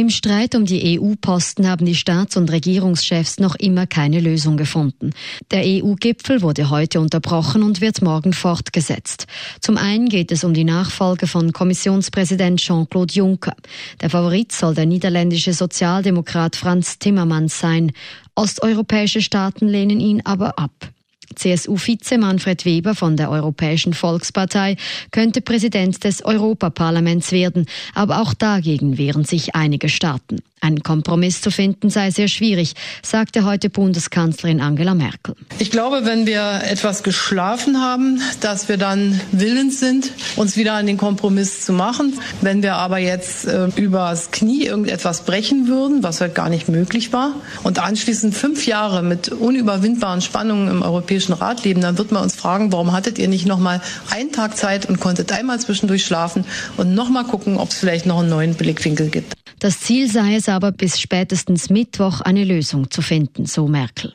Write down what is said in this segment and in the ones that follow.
Im Streit um die EU-Posten haben die Staats- und Regierungschefs noch immer keine Lösung gefunden. Der EU-Gipfel wurde heute unterbrochen und wird morgen fortgesetzt. Zum einen geht es um die Nachfolge von Kommissionspräsident Jean-Claude Juncker. Der Favorit soll der niederländische Sozialdemokrat Franz Timmermans sein. Osteuropäische Staaten lehnen ihn aber ab. CSU-Vize Manfred Weber von der Europäischen Volkspartei könnte Präsident des Europaparlaments werden, aber auch dagegen wehren sich einige Staaten. Einen Kompromiss zu finden sei sehr schwierig, sagte heute Bundeskanzlerin Angela Merkel. Ich glaube, wenn wir etwas geschlafen haben, dass wir dann willens sind, uns wieder an den Kompromiss zu machen. Wenn wir aber jetzt äh, übers Knie irgendetwas brechen würden, was heute gar nicht möglich war, und anschließend fünf Jahre mit unüberwindbaren Spannungen im Europäischen Rat leben, dann wird man uns fragen, warum hattet ihr nicht noch mal einen Tag Zeit und konntet einmal zwischendurch schlafen und noch mal gucken, ob es vielleicht noch einen neuen Blickwinkel gibt. Das Ziel sei es aber, bis spätestens Mittwoch eine Lösung zu finden, so Merkel.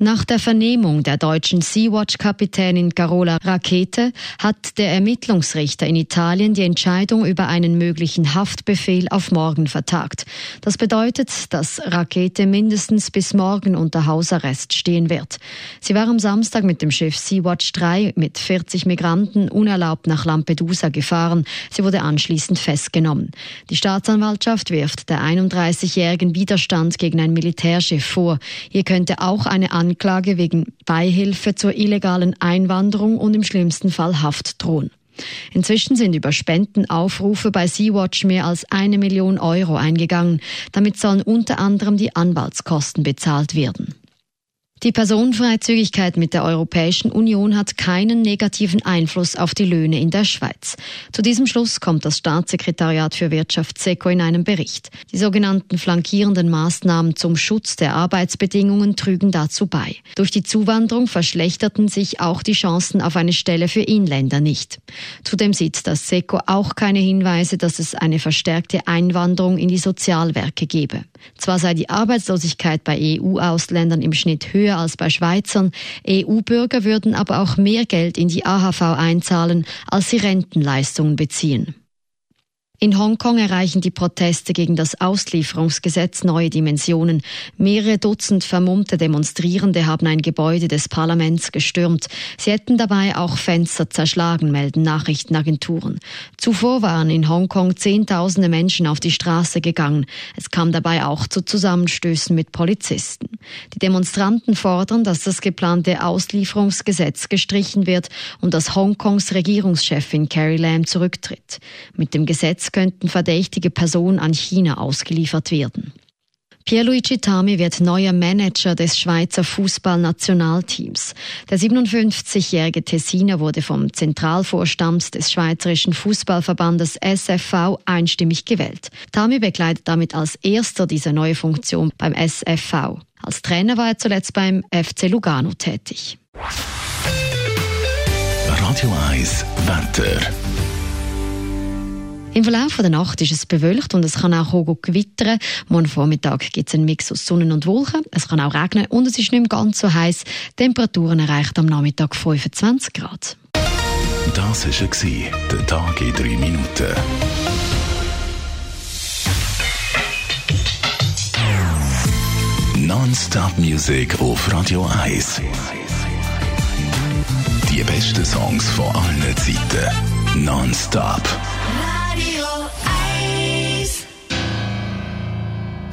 Nach der Vernehmung der deutschen Sea-Watch-Kapitänin Carola Rakete hat der Ermittlungsrichter in Italien die Entscheidung über einen möglichen Haftbefehl auf morgen vertagt. Das bedeutet, dass Rakete mindestens bis morgen unter Hausarrest stehen wird. Sie war am Samstag mit dem Schiff Sea-Watch 3 mit 40 Migranten unerlaubt nach Lampedusa gefahren. Sie wurde anschließend festgenommen. Die Staatsanwaltschaft wirft der 31-jährigen Widerstand gegen ein Militärschiff vor. Hier könnte auch eine Anklage wegen Beihilfe zur illegalen Einwanderung und im schlimmsten Fall Haft drohen. Inzwischen sind über Spendenaufrufe bei Sea-Watch mehr als eine Million Euro eingegangen. Damit sollen unter anderem die Anwaltskosten bezahlt werden. Die Personenfreizügigkeit mit der Europäischen Union hat keinen negativen Einfluss auf die Löhne in der Schweiz. Zu diesem Schluss kommt das Staatssekretariat für Wirtschaft SECO in einem Bericht. Die sogenannten flankierenden Maßnahmen zum Schutz der Arbeitsbedingungen trügen dazu bei. Durch die Zuwanderung verschlechterten sich auch die Chancen auf eine Stelle für Inländer nicht. Zudem sieht das SECO auch keine Hinweise, dass es eine verstärkte Einwanderung in die Sozialwerke gebe. Zwar sei die Arbeitslosigkeit bei EU-Ausländern im Schnitt höher als bei Schweizern, EU-Bürger würden aber auch mehr Geld in die AHV einzahlen, als sie Rentenleistungen beziehen. In Hongkong erreichen die Proteste gegen das Auslieferungsgesetz neue Dimensionen. Mehrere Dutzend vermummte Demonstrierende haben ein Gebäude des Parlaments gestürmt. Sie hätten dabei auch Fenster zerschlagen, melden Nachrichtenagenturen. Zuvor waren in Hongkong Zehntausende Menschen auf die Straße gegangen. Es kam dabei auch zu Zusammenstößen mit Polizisten. Die Demonstranten fordern, dass das geplante Auslieferungsgesetz gestrichen wird und dass Hongkongs Regierungschefin Carrie Lam zurücktritt. Mit dem Gesetz könnten verdächtige Personen an China ausgeliefert werden. Pierluigi Tami wird neuer Manager des Schweizer Fußballnationalteams. Der 57-jährige Tessiner wurde vom Zentralvorstand des Schweizerischen Fußballverbandes SFV einstimmig gewählt. Tami bekleidet damit als erster diese neue Funktion beim SFV. Als Trainer war er zuletzt beim FC Lugano tätig. Radio 1 Wetter. Im Verlauf der Nacht ist es bewölkt und es kann auch gewittern. Morgen Vormittag gibt es einen Mix aus Sonne und Wolken. Es kann auch regnen und es ist nicht mehr ganz so heiß. Temperaturen erreichen am Nachmittag 25 Grad. Das war der Tag in drei Minuten. Non-Stop Music auf Radio 1. Die besten Songs von allen Zeiten. Non-Stop.